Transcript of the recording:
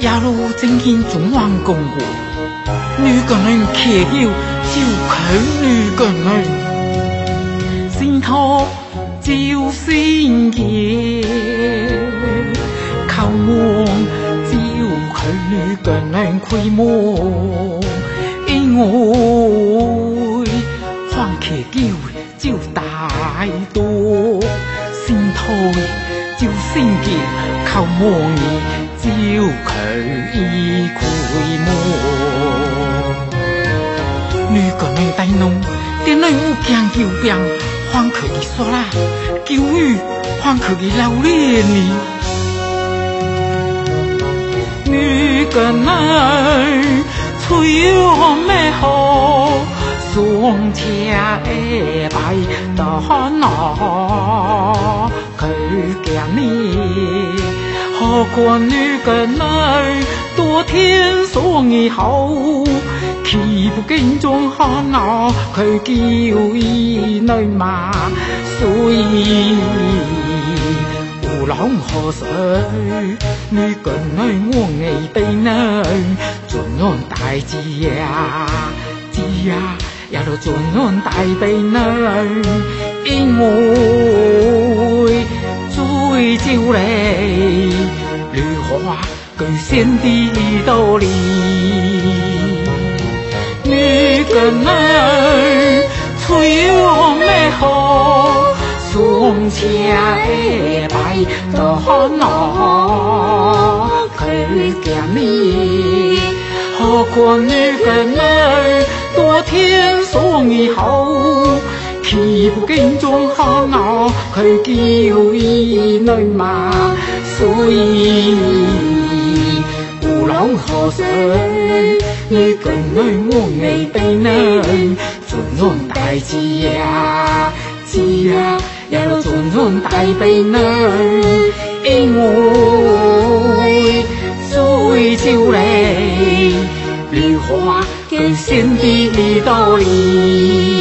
也路正经总幻共过，女个人骑娇照佢女个人，仙桃照仙姐，求望照佢女个人亏因爱看骑娇照大多仙桃。照仙劫，靠望你照渠意，回望。女个男带侬，点内有强求强，欢去伊耍啦，求雨欢去伊流泪哩。女个男，吹个咩号，送车矮摆到哪？你，何况女个女多天所以好，岂不见中看我佢叫伊女嘛，所以。朗河水，你跟女我 ngày tây nơi chuẩn ngon tại chị à chị à ya lo chuẩn ngon tại tây nơi in ngô 会酒来，绿花更显的道理。你个男儿吹我美好，送车的白到哪？去见你，何况你个男儿多听说你好，岂不更中好恼？去叫伊女嘛，所以古朗河水，你跟女我没被能，尊重大家，家要尊重大被能，因为最久嘞，绿花跟先的道理。